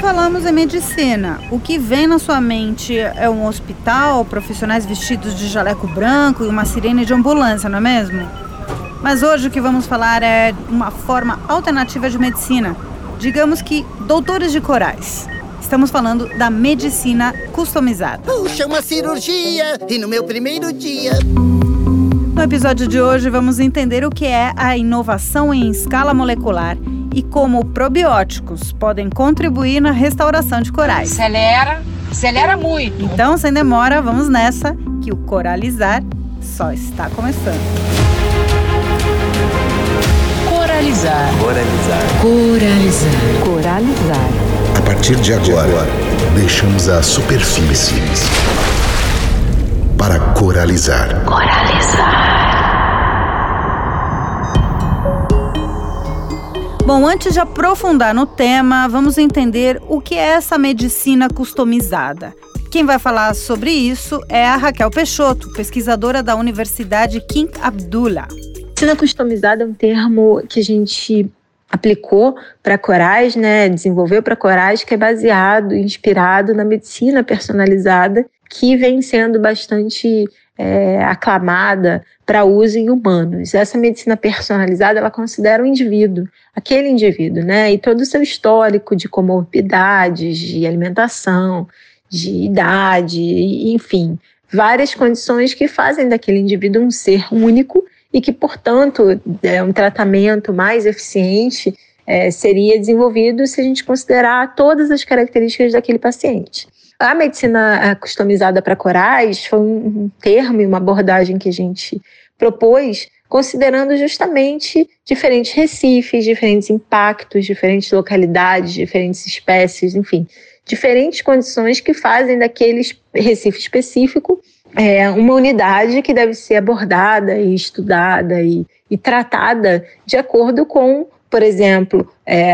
falamos em medicina, o que vem na sua mente é um hospital, profissionais vestidos de jaleco branco e uma sirene de ambulância, não é mesmo? Mas hoje o que vamos falar é uma forma alternativa de medicina. Digamos que doutores de corais. Estamos falando da medicina customizada. Puxa, uma cirurgia! E no meu primeiro dia. No episódio de hoje, vamos entender o que é a inovação em escala molecular e como probióticos podem contribuir na restauração de corais. Acelera, acelera muito. Então, sem demora, vamos nessa, que o coralizar só está começando. Coralizar. Coralizar. Coralizar. Coralizar. A partir de agora, deixamos a superfície para coralizar. Coralizar. Bom, antes de aprofundar no tema, vamos entender o que é essa medicina customizada. Quem vai falar sobre isso é a Raquel Peixoto, pesquisadora da Universidade King Abdullah. Medicina customizada é um termo que a gente aplicou para corais, né, desenvolveu para corais, que é baseado, inspirado na medicina personalizada, que vem sendo bastante é, aclamada para uso em humanos. Essa medicina personalizada, ela considera o indivíduo, aquele indivíduo, né? E todo o seu histórico de comorbidades, de alimentação, de idade, enfim, várias condições que fazem daquele indivíduo um ser único e que, portanto, é um tratamento mais eficiente é, seria desenvolvido se a gente considerar todas as características daquele paciente. A medicina customizada para corais foi um termo e uma abordagem que a gente propôs considerando justamente diferentes recifes, diferentes impactos, diferentes localidades, diferentes espécies, enfim, diferentes condições que fazem daquele recife específico é, uma unidade que deve ser abordada e estudada e, e tratada de acordo com por exemplo, é,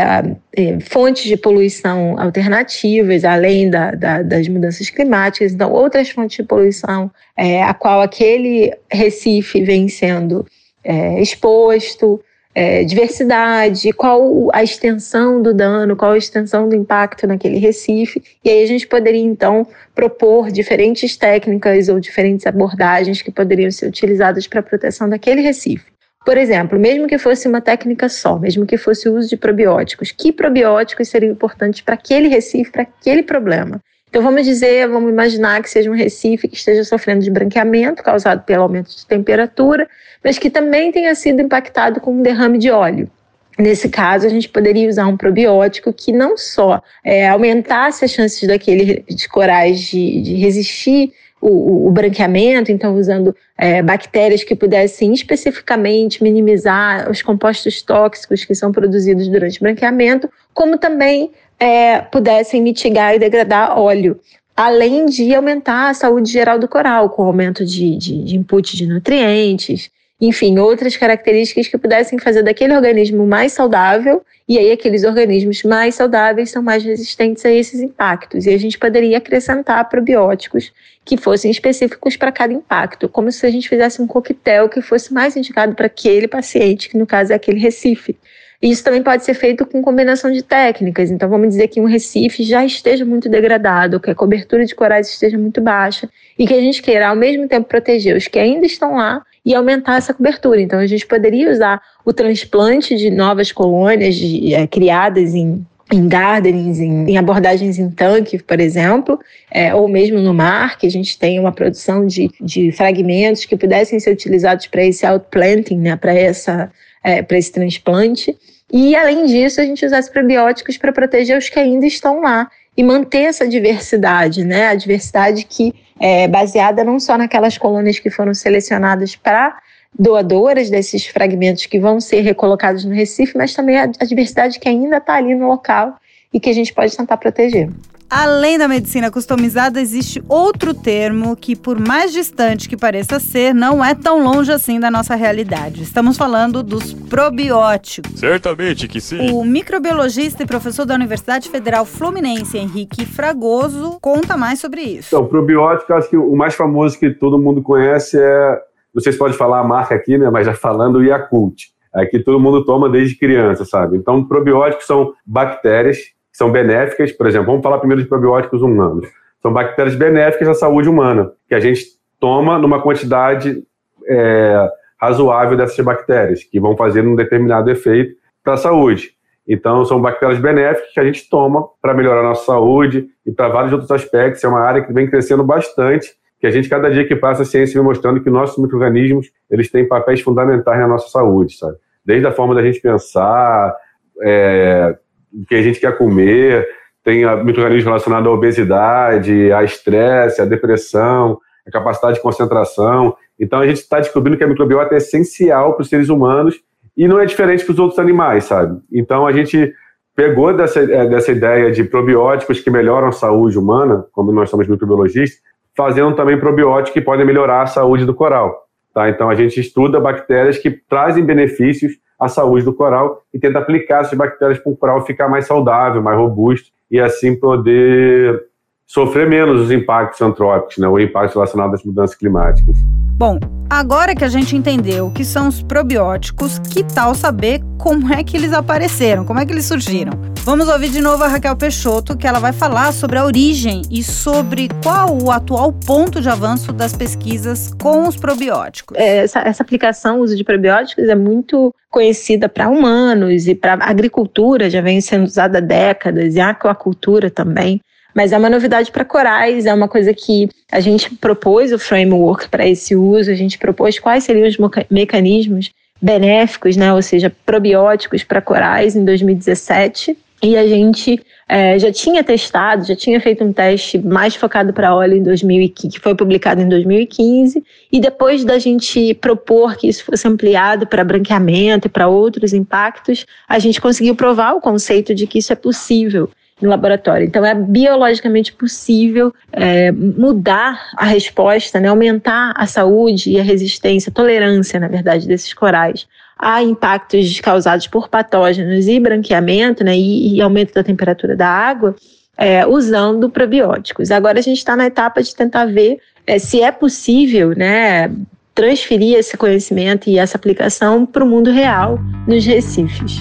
é, fontes de poluição alternativas, além da, da, das mudanças climáticas, então outras fontes de poluição é, a qual aquele Recife vem sendo é, exposto, é, diversidade, qual a extensão do dano, qual a extensão do impacto naquele Recife, e aí a gente poderia então propor diferentes técnicas ou diferentes abordagens que poderiam ser utilizadas para a proteção daquele Recife. Por exemplo, mesmo que fosse uma técnica só, mesmo que fosse o uso de probióticos, que probióticos seriam importantes para aquele recife, para aquele problema? Então vamos dizer, vamos imaginar que seja um recife que esteja sofrendo de branqueamento causado pelo aumento de temperatura, mas que também tenha sido impactado com um derrame de óleo. Nesse caso, a gente poderia usar um probiótico que não só é, aumentasse as chances daqueles corais de, de resistir o, o, branqueamento, então usando é, bactérias que pudessem especificamente minimizar os compostos tóxicos que são produzidos durante o branqueamento, como também é, pudessem mitigar e degradar óleo, além de aumentar a saúde geral do coral, com aumento de, de, de input de nutrientes, enfim, outras características que pudessem fazer daquele organismo mais saudável, e aí aqueles organismos mais saudáveis são mais resistentes a esses impactos. E a gente poderia acrescentar probióticos que fossem específicos para cada impacto, como se a gente fizesse um coquetel que fosse mais indicado para aquele paciente, que no caso é aquele Recife. Isso também pode ser feito com combinação de técnicas. Então, vamos dizer que um recife já esteja muito degradado, que a cobertura de corais esteja muito baixa e que a gente queira, ao mesmo tempo, proteger os que ainda estão lá e aumentar essa cobertura. Então, a gente poderia usar o transplante de novas colônias de, é, criadas em em gardenings, em, em, abordagens em tanque, por exemplo, é, ou mesmo no mar, que a gente tem uma produção de, de fragmentos que pudessem ser utilizados para esse outplanting, né, para é, para esse transplante. E, além disso, a gente usasse probióticos para proteger os que ainda estão lá e manter essa diversidade, né? A diversidade que é baseada não só naquelas colônias que foram selecionadas para doadoras desses fragmentos que vão ser recolocados no Recife, mas também a, a diversidade que ainda está ali no local e que a gente pode tentar proteger. Além da medicina customizada, existe outro termo que, por mais distante que pareça ser, não é tão longe assim da nossa realidade. Estamos falando dos probióticos. Certamente que sim. O microbiologista e professor da Universidade Federal Fluminense, Henrique Fragoso, conta mais sobre isso. Então, probiótico, acho que o mais famoso que todo mundo conhece é, não sei se pode falar a marca aqui, né, mas já falando o Yakult. É que todo mundo toma desde criança, sabe? Então, probióticos são bactérias são benéficas, por exemplo, vamos falar primeiro de probióticos humanos. São bactérias benéficas à saúde humana, que a gente toma numa quantidade é, razoável dessas bactérias, que vão fazer um determinado efeito para a saúde. Então, são bactérias benéficas que a gente toma para melhorar a nossa saúde e para vários outros aspectos. É uma área que vem crescendo bastante, que a gente, cada dia que passa, a ciência vem mostrando que nossos micro-organismos, eles têm papéis fundamentais na nossa saúde, sabe? Desde a forma da gente pensar, é, o que a gente quer comer, tem micro-organismos relacionados à obesidade, a estresse, a depressão, a capacidade de concentração. Então, a gente está descobrindo que a microbiota é essencial para os seres humanos e não é diferente para os outros animais, sabe? Então a gente pegou dessa, é, dessa ideia de probióticos que melhoram a saúde humana, como nós somos microbiologistas, fazendo também probióticos que podem melhorar a saúde do coral. Tá? Então a gente estuda bactérias que trazem benefícios à saúde do coral e tenta aplicar essas bactérias para o coral ficar mais saudável, mais robusto e assim poder sofrer menos os impactos antrópicos, né, o impacto relacionado às mudanças climáticas. Bom, agora que a gente entendeu o que são os probióticos, que tal saber como é que eles apareceram, como é que eles surgiram? Vamos ouvir de novo a Raquel Peixoto, que ela vai falar sobre a origem e sobre qual o atual ponto de avanço das pesquisas com os probióticos. É, essa, essa aplicação, o uso de probióticos, é muito conhecida para humanos e para agricultura, já vem sendo usada há décadas, e a aquacultura também mas é uma novidade para corais, é uma coisa que a gente propôs o framework para esse uso, a gente propôs quais seriam os mecanismos benéficos, né, ou seja, probióticos para corais em 2017, e a gente é, já tinha testado, já tinha feito um teste mais focado para óleo em 2015, que foi publicado em 2015, e depois da gente propor que isso fosse ampliado para branqueamento e para outros impactos, a gente conseguiu provar o conceito de que isso é possível no laboratório. Então, é biologicamente possível é, mudar a resposta, né, aumentar a saúde e a resistência, a tolerância, na verdade, desses corais a impactos causados por patógenos e branqueamento né, e, e aumento da temperatura da água, é, usando probióticos. Agora a gente está na etapa de tentar ver é, se é possível né, transferir esse conhecimento e essa aplicação para o mundo real nos recifes.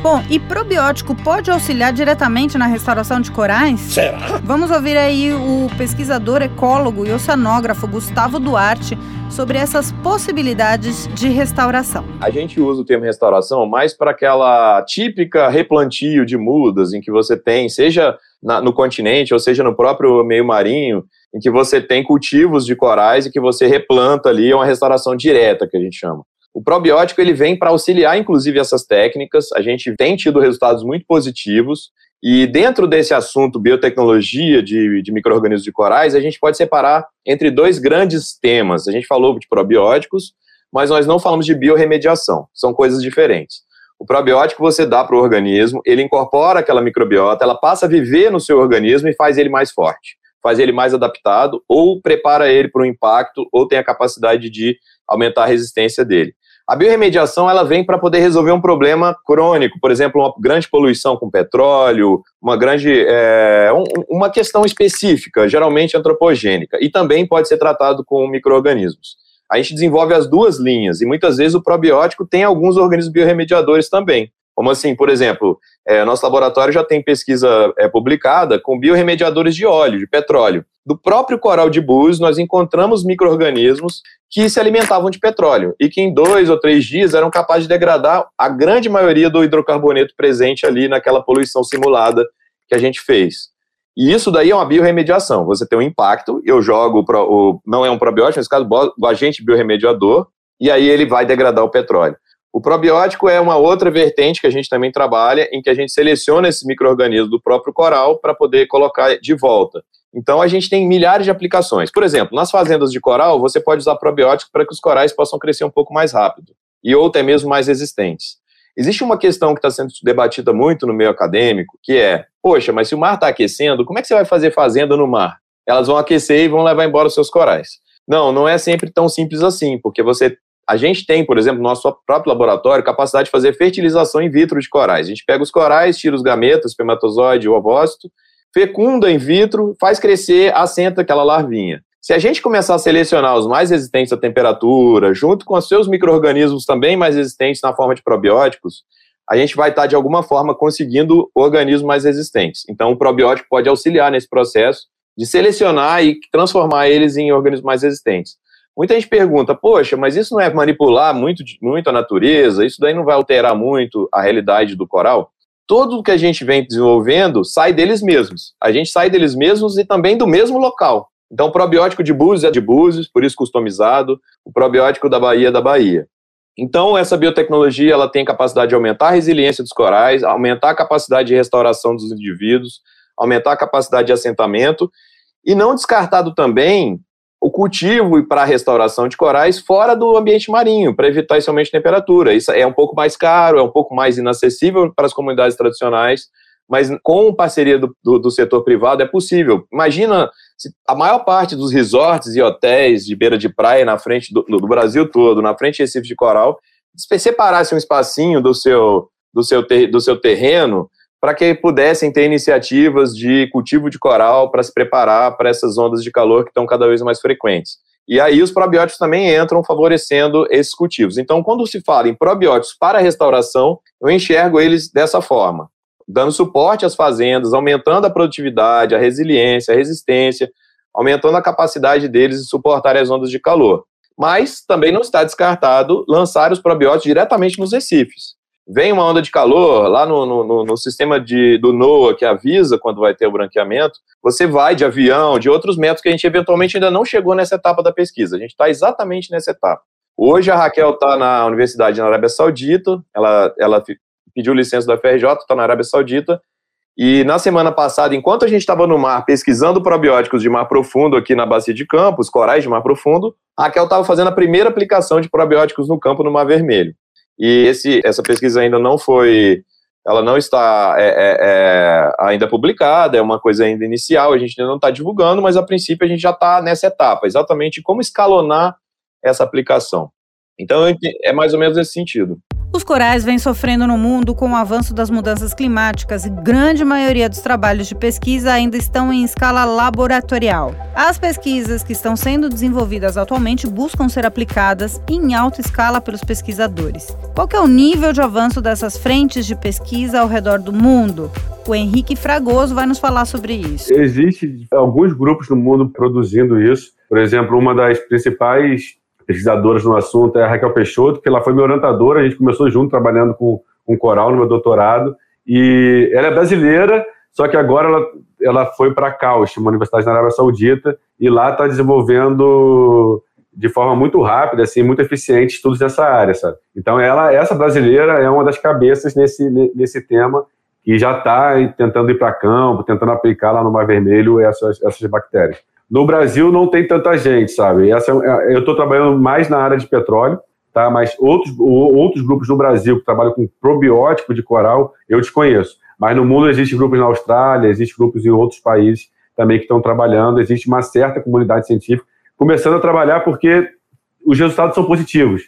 Bom, e probiótico pode auxiliar diretamente na restauração de corais? Será? Vamos ouvir aí o pesquisador, ecólogo e oceanógrafo Gustavo Duarte sobre essas possibilidades de restauração. A gente usa o termo restauração mais para aquela típica replantio de mudas em que você tem, seja na, no continente ou seja no próprio meio marinho, em que você tem cultivos de corais e que você replanta ali, é uma restauração direta que a gente chama. O probiótico ele vem para auxiliar, inclusive, essas técnicas. A gente tem tido resultados muito positivos. E dentro desse assunto, biotecnologia de, de micro-organismos de corais, a gente pode separar entre dois grandes temas. A gente falou de probióticos, mas nós não falamos de biorremediação. São coisas diferentes. O probiótico você dá para o organismo, ele incorpora aquela microbiota, ela passa a viver no seu organismo e faz ele mais forte, faz ele mais adaptado, ou prepara ele para o impacto, ou tem a capacidade de aumentar a resistência dele. A biorremediação ela vem para poder resolver um problema crônico, por exemplo, uma grande poluição com petróleo, uma grande é, um, uma questão específica, geralmente antropogênica, e também pode ser tratado com microorganismos. A gente desenvolve as duas linhas e muitas vezes o probiótico tem alguns organismos biorremediadores também. Como assim, por exemplo, é, nosso laboratório já tem pesquisa é, publicada com biorremediadores de óleo, de petróleo do próprio coral de Búzios, nós encontramos micro-organismos que se alimentavam de petróleo e que em dois ou três dias eram capazes de degradar a grande maioria do hidrocarboneto presente ali naquela poluição simulada que a gente fez. E isso daí é uma biorremediação. Você tem um impacto, eu jogo, o, não é um probiótico, nesse caso, o agente biorremediador, e aí ele vai degradar o petróleo. O probiótico é uma outra vertente que a gente também trabalha, em que a gente seleciona esses micro-organismos do próprio coral para poder colocar de volta. Então a gente tem milhares de aplicações. Por exemplo, nas fazendas de coral, você pode usar probióticos para que os corais possam crescer um pouco mais rápido e ou até mesmo mais resistentes. Existe uma questão que está sendo debatida muito no meio acadêmico, que é, poxa, mas se o mar está aquecendo, como é que você vai fazer fazenda no mar? Elas vão aquecer e vão levar embora os seus corais. Não, não é sempre tão simples assim, porque você a gente tem, por exemplo, no nosso próprio laboratório, capacidade de fazer fertilização in vitro de corais. A gente pega os corais, tira os gametas, espermatozoide, o ovócito, fecunda in vitro, faz crescer, assenta aquela larvinha. Se a gente começar a selecionar os mais resistentes à temperatura, junto com os seus micro-organismos também mais resistentes na forma de probióticos, a gente vai estar, de alguma forma, conseguindo organismos mais resistentes. Então, o probiótico pode auxiliar nesse processo de selecionar e transformar eles em organismos mais resistentes. Muita gente pergunta, poxa, mas isso não é manipular muito, muito a natureza? Isso daí não vai alterar muito a realidade do coral? Tudo que a gente vem desenvolvendo sai deles mesmos. A gente sai deles mesmos e também do mesmo local. Então, o probiótico de Búzios é de Búzios, por isso customizado. O probiótico da Bahia é da Bahia. Então, essa biotecnologia ela tem capacidade de aumentar a resiliência dos corais, aumentar a capacidade de restauração dos indivíduos, aumentar a capacidade de assentamento e não descartado também o cultivo para a restauração de corais fora do ambiente marinho, para evitar esse aumento de temperatura. Isso é um pouco mais caro, é um pouco mais inacessível para as comunidades tradicionais, mas com parceria do, do, do setor privado é possível. Imagina se a maior parte dos resorts e hotéis de beira de praia na frente do, do Brasil todo, na frente de Recife de Coral, separasse um espacinho do seu, do seu, ter, do seu terreno para que pudessem ter iniciativas de cultivo de coral para se preparar para essas ondas de calor que estão cada vez mais frequentes. E aí os probióticos também entram favorecendo esses cultivos. Então, quando se fala em probióticos para restauração, eu enxergo eles dessa forma, dando suporte às fazendas, aumentando a produtividade, a resiliência, a resistência, aumentando a capacidade deles de suportar as ondas de calor. Mas também não está descartado lançar os probióticos diretamente nos recifes vem uma onda de calor lá no, no, no, sistema de, do NOAA que avisa quando vai ter o branqueamento, você vai de avião, de outros métodos que a gente eventualmente ainda não chegou nessa etapa da pesquisa. A gente está exatamente nessa etapa. Hoje a Raquel está na Universidade na Arábia Saudita, ela, ela pediu licença da FRJ, está na Arábia Saudita, e na semana passada, enquanto a gente estava no mar pesquisando probióticos de mar profundo aqui na Bacia de Campos, corais de mar profundo, a Raquel estava fazendo a primeira aplicação de probióticos no campo no Mar Vermelho. E esse, essa pesquisa ainda não foi, ela não está é, é, é, ainda publicada, é uma coisa ainda inicial, a gente ainda não está divulgando, mas a princípio a gente já está nessa etapa, exatamente como escalonar essa aplicação. Então é mais ou menos nesse sentido. Os corais vêm sofrendo no mundo com o avanço das mudanças climáticas e grande maioria dos trabalhos de pesquisa ainda estão em escala laboratorial. As pesquisas que estão sendo desenvolvidas atualmente buscam ser aplicadas em alta escala pelos pesquisadores. Qual é o nível de avanço dessas frentes de pesquisa ao redor do mundo? O Henrique Fragoso vai nos falar sobre isso. Existem alguns grupos no mundo produzindo isso. Por exemplo, uma das principais pesquisadoras no assunto é a Raquel Peixoto, que ela foi minha orientadora, a gente começou junto trabalhando com, com coral no meu doutorado, e ela é brasileira, só que agora ela, ela foi para a Cauch, uma universidade na Arábia Saudita, e lá está desenvolvendo de forma muito rápida, assim, muito eficiente estudos nessa área, sabe? Então, ela, essa brasileira é uma das cabeças nesse, nesse tema e já está tentando ir para campo, tentando aplicar lá no Mar Vermelho essas, essas bactérias. No Brasil não tem tanta gente, sabe? Essa, é, eu estou trabalhando mais na área de petróleo, tá? Mas outros, outros grupos no Brasil que trabalham com probiótico de coral, eu desconheço. Mas no mundo existem grupos na Austrália, existem grupos em outros países também que estão trabalhando, existe uma certa comunidade científica começando a trabalhar porque os resultados são positivos.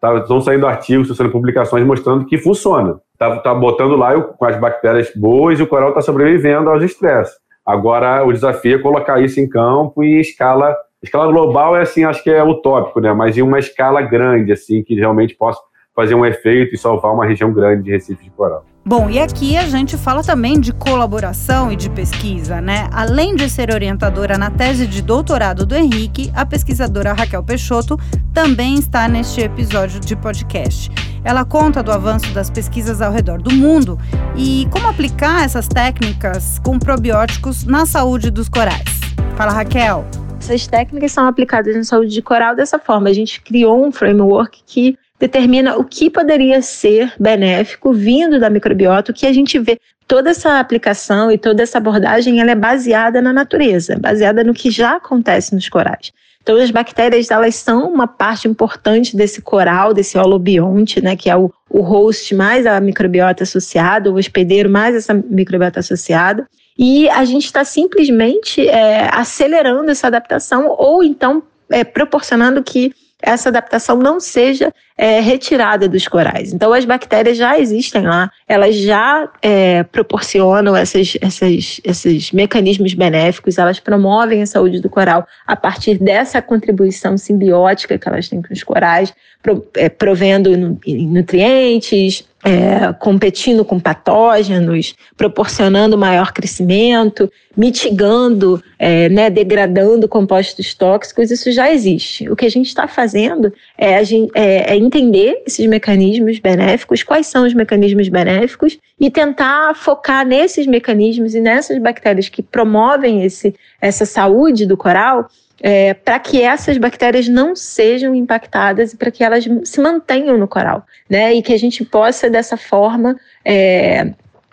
Tá? Estão saindo artigos, estão saindo publicações mostrando que funciona. Está tá botando lá com as bactérias boas e o coral está sobrevivendo aos estresses. Agora, o desafio é colocar isso em campo e escala. Escala global é assim, acho que é utópico, né? Mas em uma escala grande, assim, que realmente possa fazer um efeito e salvar uma região grande de Recife de Coral. Bom, e aqui a gente fala também de colaboração e de pesquisa, né? Além de ser orientadora na tese de doutorado do Henrique, a pesquisadora Raquel Peixoto também está neste episódio de podcast. Ela conta do avanço das pesquisas ao redor do mundo e como aplicar essas técnicas com probióticos na saúde dos corais. Fala, Raquel. Essas técnicas são aplicadas na saúde de coral dessa forma. A gente criou um framework que determina o que poderia ser benéfico vindo da microbiota, o que a gente vê toda essa aplicação e toda essa abordagem ela é baseada na natureza, baseada no que já acontece nos corais. Então, as bactérias elas são uma parte importante desse coral, desse holobionte, né, que é o, o host mais a microbiota associada, o hospedeiro mais essa microbiota associada. E a gente está simplesmente é, acelerando essa adaptação ou então é, proporcionando que essa adaptação não seja é, retirada dos corais. Então, as bactérias já existem lá, elas já é, proporcionam essas, essas, esses mecanismos benéficos, elas promovem a saúde do coral a partir dessa contribuição simbiótica que elas têm com os corais, pro, é, provendo nutrientes, é, competindo com patógenos, proporcionando maior crescimento, mitigando, é, né, degradando compostos tóxicos, isso já existe. O que a gente está fazendo é, gente, é, é, entender esses mecanismos benéficos, quais são os mecanismos benéficos, e tentar focar nesses mecanismos e nessas bactérias que promovem esse, essa saúde do coral é, para que essas bactérias não sejam impactadas e para que elas se mantenham no coral, né? E que a gente possa, dessa forma, é,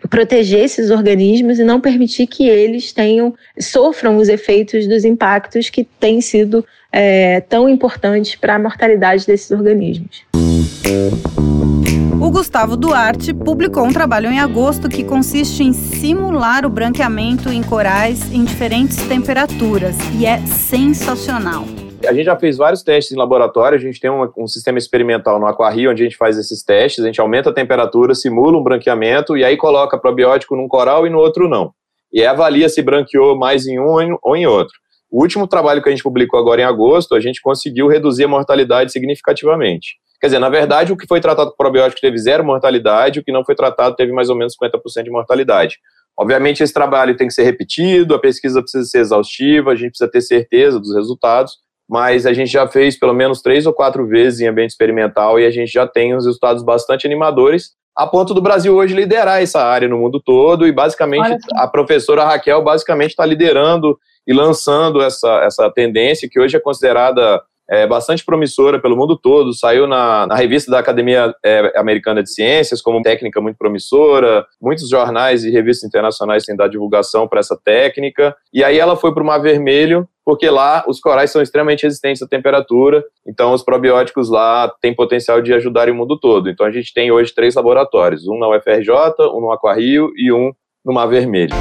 proteger esses organismos e não permitir que eles tenham sofram os efeitos dos impactos que têm sido é, tão importantes para a mortalidade desses organismos. O Gustavo Duarte publicou um trabalho em agosto que consiste em simular o branqueamento em corais em diferentes temperaturas e é sensacional. A gente já fez vários testes em laboratório, a gente tem um, um, sistema experimental no Aquarrio onde a gente faz esses testes, a gente aumenta a temperatura, simula um branqueamento e aí coloca probiótico num coral e no outro não. E avalia se branqueou mais em um ou em outro. O último trabalho que a gente publicou agora em agosto, a gente conseguiu reduzir a mortalidade significativamente. Quer dizer, na verdade, o que foi tratado com probiótico teve zero mortalidade, o que não foi tratado teve mais ou menos 50% de mortalidade. Obviamente, esse trabalho tem que ser repetido, a pesquisa precisa ser exaustiva, a gente precisa ter certeza dos resultados, mas a gente já fez pelo menos três ou quatro vezes em ambiente experimental e a gente já tem uns resultados bastante animadores, a ponto do Brasil hoje liderar essa área no mundo todo e basicamente a professora Raquel basicamente está liderando e lançando essa, essa tendência que hoje é considerada é, bastante promissora pelo mundo todo, saiu na, na revista da Academia é, Americana de Ciências como técnica muito promissora, muitos jornais e revistas internacionais têm dado divulgação para essa técnica, e aí ela foi para o Mar Vermelho, porque lá os corais são extremamente resistentes à temperatura, então os probióticos lá têm potencial de ajudar o mundo todo. Então a gente tem hoje três laboratórios, um na UFRJ, um no Aquarrio e um no Mar Vermelho.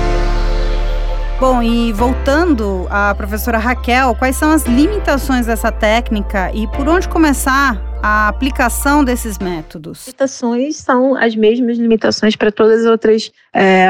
Bom, e voltando à professora Raquel, quais são as limitações dessa técnica e por onde começar a aplicação desses métodos? Limitações são as mesmas limitações para todas as outras é,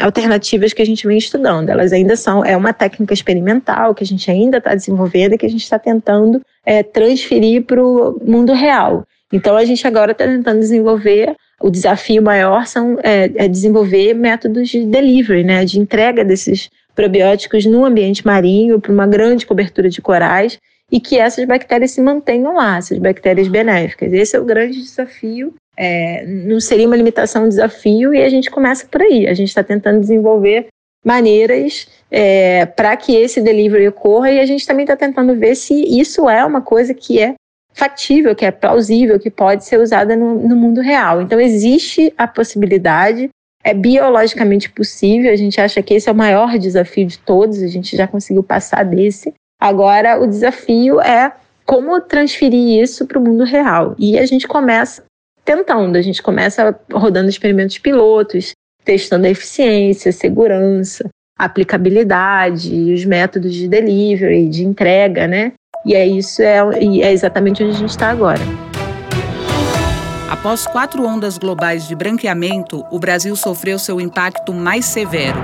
alternativas que a gente vem estudando. Elas ainda são, é uma técnica experimental que a gente ainda está desenvolvendo e que a gente está tentando é, transferir para o mundo real. Então a gente agora está tentando desenvolver o desafio maior são é, é, desenvolver métodos de delivery, né, de entrega desses probióticos no ambiente marinho para uma grande cobertura de corais e que essas bactérias se mantenham lá, essas bactérias benéficas. Esse é o grande desafio. É, não seria uma limitação, um desafio, e a gente começa por aí. A gente está tentando desenvolver maneiras é, para que esse delivery ocorra e a gente também está tentando ver se isso é uma coisa que é factível, que é plausível, que pode ser usada no, no mundo real. Então, existe a possibilidade é biologicamente possível, a gente acha que esse é o maior desafio de todos, a gente já conseguiu passar desse. Agora, o desafio é como transferir isso para o mundo real. E a gente começa tentando, a gente começa rodando experimentos pilotos, testando a eficiência, a segurança, a aplicabilidade, os métodos de delivery, de entrega, né? E é isso, é, é exatamente onde a gente está agora. Após quatro ondas globais de branqueamento, o Brasil sofreu seu impacto mais severo.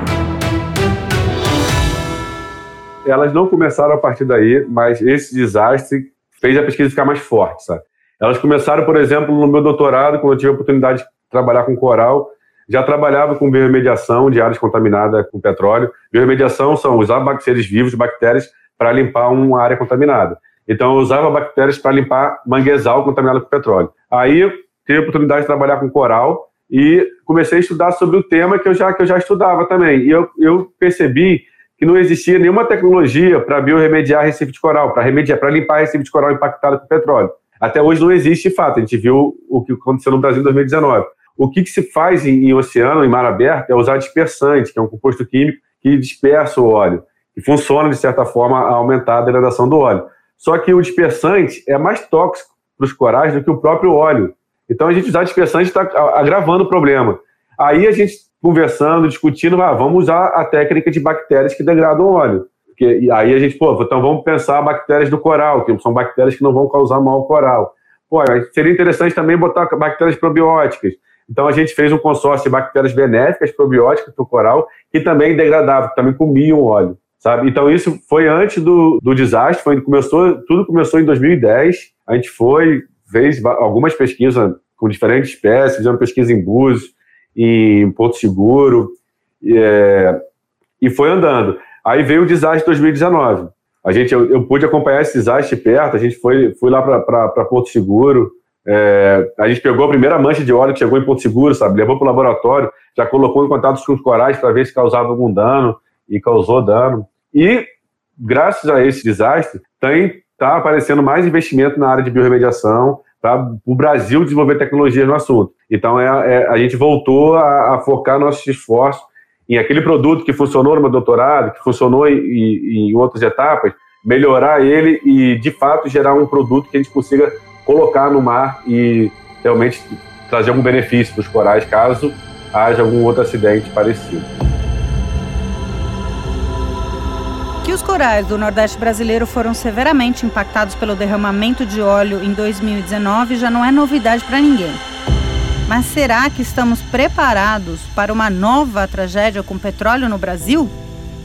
Elas não começaram a partir daí, mas esse desastre fez a pesquisa ficar mais forte, sabe? Elas começaram, por exemplo, no meu doutorado, quando eu tive a oportunidade de trabalhar com coral, já trabalhava com biorremediação de áreas contaminadas com petróleo. Biorremediação são usar seres vivos, bactérias, para limpar uma área contaminada. Então, eu usava bactérias para limpar manguezal contaminado com petróleo. Aí, tive a oportunidade de trabalhar com coral e comecei a estudar sobre o tema que eu já, que eu já estudava também. E eu, eu percebi que não existia nenhuma tecnologia para biorremediar recife de coral, para remediar, para limpar recife de coral impactado com petróleo. Até hoje não existe de fato. A gente viu o que aconteceu no Brasil em 2019. O que, que se faz em, em, oceano, em mar aberto, é usar dispersante, que é um composto químico que dispersa o óleo, e funciona, de certa forma, a aumentar a degradação do óleo. Só que o dispersante é mais tóxico para os corais do que o próprio óleo. Então a gente usar dispersante está agravando o problema. Aí a gente conversando, discutindo, ah, vamos usar a técnica de bactérias que degradam o óleo. Porque, e aí a gente, pô, então vamos pensar bactérias do coral, que são bactérias que não vão causar mal ao coral. Pô, seria interessante também botar bactérias probióticas. Então a gente fez um consórcio de bactérias benéficas, probióticas para o coral, que também degradavam, que também comiam óleo. Sabe? Então isso foi antes do, do desastre, foi, começou, tudo começou em 2010. A gente foi, fez algumas pesquisas com diferentes espécies, fizemos pesquisa em Búzios, em Porto Seguro, é, e foi andando. Aí veio o desastre de 2019. A gente, eu, eu pude acompanhar esse desastre perto, a gente foi, foi lá para Porto Seguro, é, a gente pegou a primeira mancha de óleo que chegou em Porto Seguro, sabe? Levou para o laboratório, já colocou em contato com os corais para ver se causava algum dano e causou dano. E graças a esse desastre, está aparecendo mais investimento na área de biorremediação para o Brasil desenvolver tecnologias no assunto. Então, é, é a gente voltou a, a, focar nossos esforços em aquele produto que funcionou no meu doutorado, que funcionou em, em, em outras etapas, melhorar ele e, de fato, gerar um produto que a gente consiga colocar no mar e realmente trazer algum benefício para os corais, caso haja algum outro acidente parecido. Que os corais do Nordeste brasileiro foram severamente impactados pelo derramamento de óleo em 2019 já não é novidade para ninguém. Mas será que estamos preparados para uma nova tragédia com petróleo no Brasil?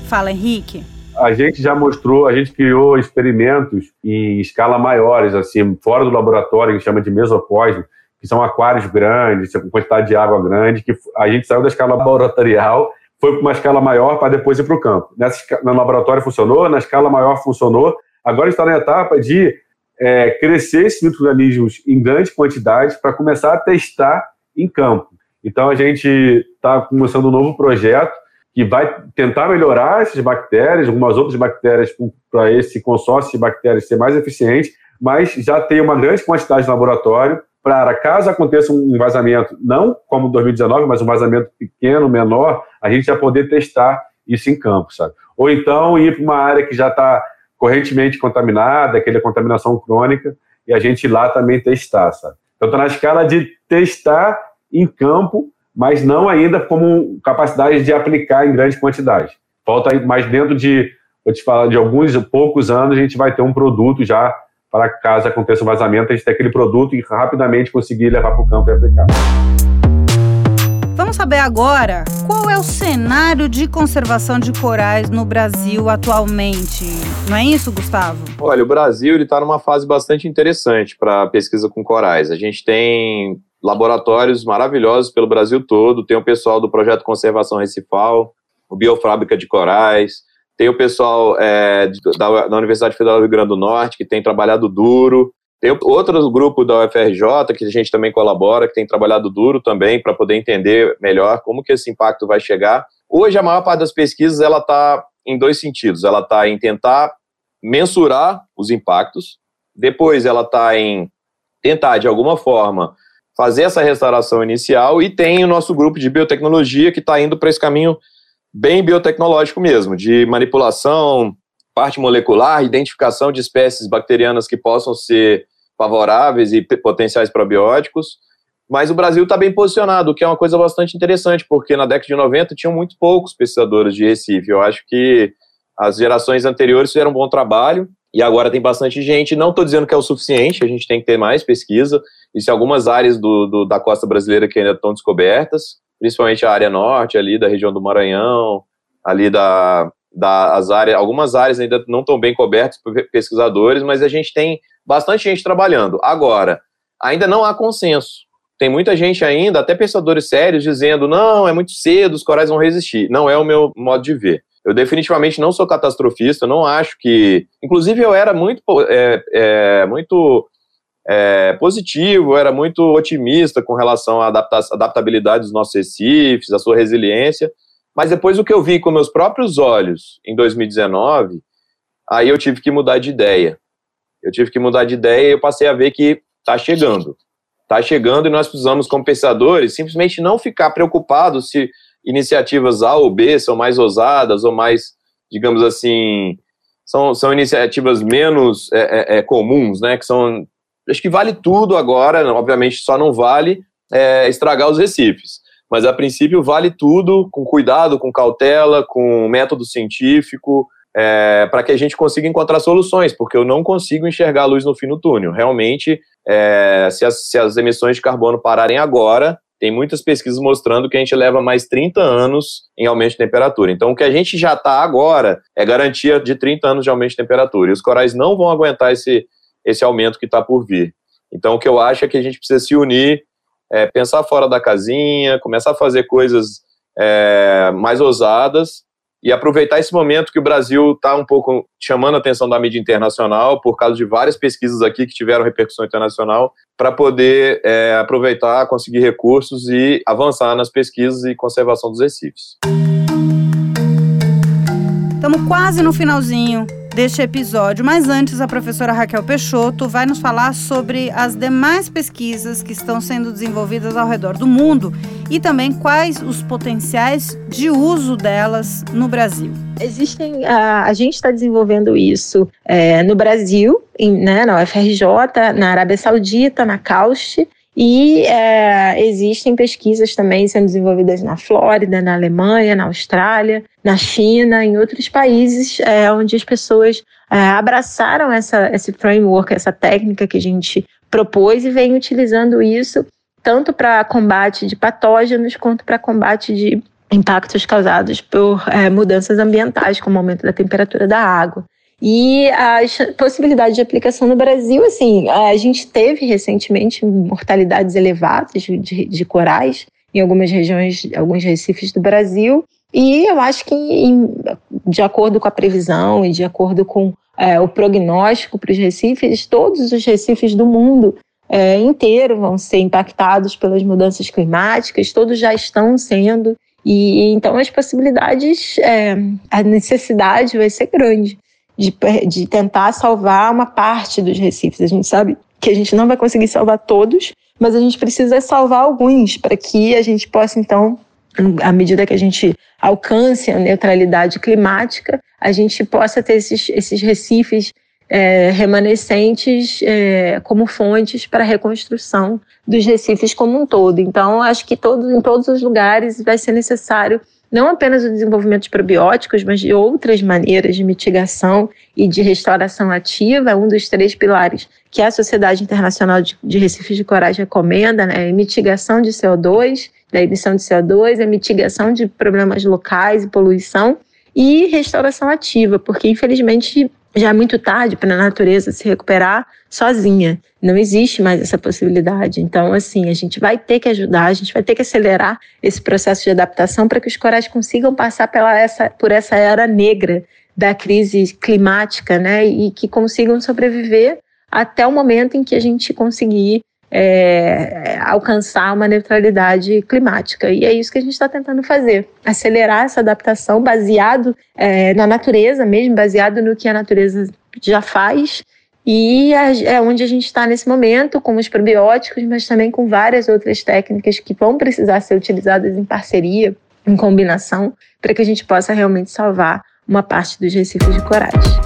Fala, Henrique. A gente já mostrou, a gente criou experimentos em escala maiores, assim, fora do laboratório, que chama de mesopósio, que são aquários grandes, com quantidade de água grande, que a gente saiu da escala laboratorial foi para uma escala maior para depois ir para o campo. Nessa, no laboratório funcionou, na escala maior funcionou. Agora está na etapa de é, crescer esses micro-organismos em grande quantidade para começar a testar em campo. Então a gente está começando um novo projeto que vai tentar melhorar essas bactérias, algumas outras bactérias para esse consórcio de bactérias ser mais eficiente, mas já tem uma grande quantidade no laboratório para caso aconteça um vazamento, não como 2019, mas um vazamento pequeno, menor, a gente já poder testar isso em campo, sabe? Ou então ir para uma área que já está correntemente contaminada, aquela contaminação crônica, e a gente ir lá também testar, sabe? Então está na escala de testar em campo, mas não ainda como capacidade de aplicar em grande quantidade. Falta mais dentro de, vou te falar, de alguns poucos anos a gente vai ter um produto já para caso aconteça um vazamento, a gente ter aquele produto e rapidamente conseguir levar para o campo e aplicar. Vamos saber agora qual é o cenário de conservação de corais no Brasil atualmente. Não é isso, Gustavo? Olha, o Brasil está numa fase bastante interessante para pesquisa com corais. A gente tem laboratórios maravilhosos pelo Brasil todo. Tem o pessoal do Projeto Conservação Recifal, o Biofábrica de Corais, tem o pessoal é, da, da, Universidade Federal do Rio Grande do Norte, que tem trabalhado duro. Tem outro grupo da UFRJ, que a gente também colabora, que tem trabalhado duro também para poder entender melhor como que esse impacto vai chegar. Hoje, a maior parte das pesquisas ela está em dois sentidos. Ela está em tentar mensurar os impactos, depois ela está em tentar, de alguma forma, fazer essa restauração inicial, e tem o nosso grupo de biotecnologia que está indo para esse caminho bem biotecnológico mesmo, de manipulação, parte molecular, identificação de espécies bacterianas que possam ser favoráveis e potenciais probióticos. Mas o Brasil está bem posicionado, o que é uma coisa bastante interessante, porque na década de 90 tinham muito poucos pesquisadores de Recife. Eu acho que as gerações anteriores fizeram um bom trabalho e agora tem bastante gente. Não estou dizendo que é o suficiente, a gente tem que ter mais pesquisa. Isso em algumas áreas do, do, da costa brasileira que ainda estão descobertas principalmente a área norte ali da região do Maranhão, ali da, das áreas, algumas áreas ainda não estão bem cobertas por pesquisadores, mas a gente tem bastante gente trabalhando. Agora, ainda não há consenso. Tem muita gente ainda, até pensadores sérios, dizendo: não, é muito cedo, os corais vão resistir. Não é o meu modo de ver. Eu definitivamente não sou catastrofista, não acho que. Inclusive, eu era muito, é, é, muito é, positivo, era muito otimista com relação à adaptabilidade dos nossos recifes, a sua resiliência. Mas depois o que eu vi com meus próprios olhos em 2019, aí eu tive que mudar de ideia. Eu tive que mudar de ideia e eu passei a ver que está chegando. Está chegando e nós precisamos, como pensadores, simplesmente não ficar preocupados se iniciativas A ou B são mais ousadas ou mais, digamos assim, são, são iniciativas menos é, é, é comuns, né, que são acho que vale tudo agora, obviamente só não vale é, estragar os recifes. Mas a princípio vale tudo com cuidado, com cautela, com método científico, é, para que a gente consiga encontrar soluções, porque eu não consigo enxergar a luz no fim do túnel. Realmente, é, se, as, se as emissões de carbono pararem agora, tem muitas pesquisas mostrando que a gente leva mais 30 anos em aumento de temperatura. Então, o que a gente já está agora é garantia de 30 anos de aumento de temperatura. E os corais não vão aguentar esse, esse aumento que está por vir. Então, o que eu acho é que a gente precisa se unir é, pensar fora da casinha, começar a fazer coisas é, mais ousadas e aproveitar esse momento que o Brasil está um pouco chamando a atenção da mídia internacional por causa de várias pesquisas aqui que tiveram repercussão internacional para poder é, aproveitar, conseguir recursos e avançar nas pesquisas e conservação dos recifes. Estamos quase no finalzinho deste episódio, mas antes a professora Raquel Peixoto vai nos falar sobre as demais pesquisas que estão sendo desenvolvidas ao redor do mundo e também quais os potenciais de uso delas no Brasil. Existem, a, a gente está desenvolvendo isso é, no Brasil, em, né, na UFRJ, na Arábia Saudita, na CAUST, e é, existem pesquisas também sendo desenvolvidas na Flórida, na Alemanha, na Austrália, na China, em outros países é, onde as pessoas é, abraçaram essa, esse framework, essa técnica que a gente propôs e vem utilizando isso tanto para combate de patógenos quanto para combate de impactos causados por é, mudanças ambientais, como o aumento da temperatura da água. E as possibilidades de aplicação no Brasil, assim, a gente teve recentemente mortalidades elevadas de, de corais em algumas regiões, alguns recifes do Brasil. E eu acho que, em, de acordo com a previsão e de acordo com é, o prognóstico para os recifes, todos os recifes do mundo é, inteiro vão ser impactados pelas mudanças climáticas, todos já estão sendo. E então as possibilidades, é, a necessidade vai ser grande de, de tentar salvar uma parte dos recifes. A gente sabe que a gente não vai conseguir salvar todos, mas a gente precisa salvar alguns para que a gente possa, então, à medida que a gente alcance a neutralidade climática, a gente possa ter esses, esses recifes é, remanescentes é, como fontes para a reconstrução dos recifes como um todo. Então, acho que todo, em todos os lugares vai ser necessário não apenas o desenvolvimento de probióticos, mas de outras maneiras de mitigação e de restauração ativa, é um dos três pilares que a Sociedade Internacional de, Recifes de Corais recomenda, né? mitigação de CO2, da emissão de CO2, a mitigação de problemas locais e poluição, e restauração ativa, porque infelizmente já é muito tarde para a natureza se recuperar sozinha. Não existe mais essa possibilidade. Então, assim, a gente vai ter que ajudar, a gente vai ter que acelerar esse processo de adaptação para que os corais consigam passar pela essa, por essa era negra da crise climática, né? E que consigam sobreviver até o momento em que a gente conseguir é, alcançar uma neutralidade climática. E é isso que a gente está tentando fazer: acelerar essa adaptação baseado é, na natureza mesmo, baseado no que a natureza já faz. E é onde a gente está nesse momento, com os probióticos, mas também com várias outras técnicas que vão precisar ser utilizadas em parceria, em combinação, para que a gente possa realmente salvar uma parte dos recifes de corais.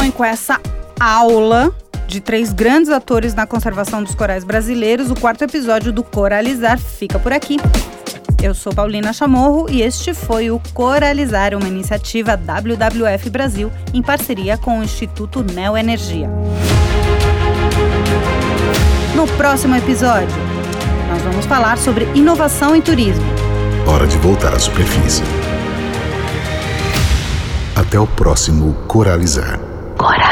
E com essa aula de três grandes atores na conservação dos corais brasileiros, o quarto episódio do Coralizar fica por aqui. Eu sou Paulina Chamorro e este foi o Coralizar, uma iniciativa WWF Brasil em parceria com o Instituto Neoenergia. No próximo episódio, nós vamos falar sobre inovação em turismo. Hora de voltar à superfície. Até o próximo Coralizar. agora.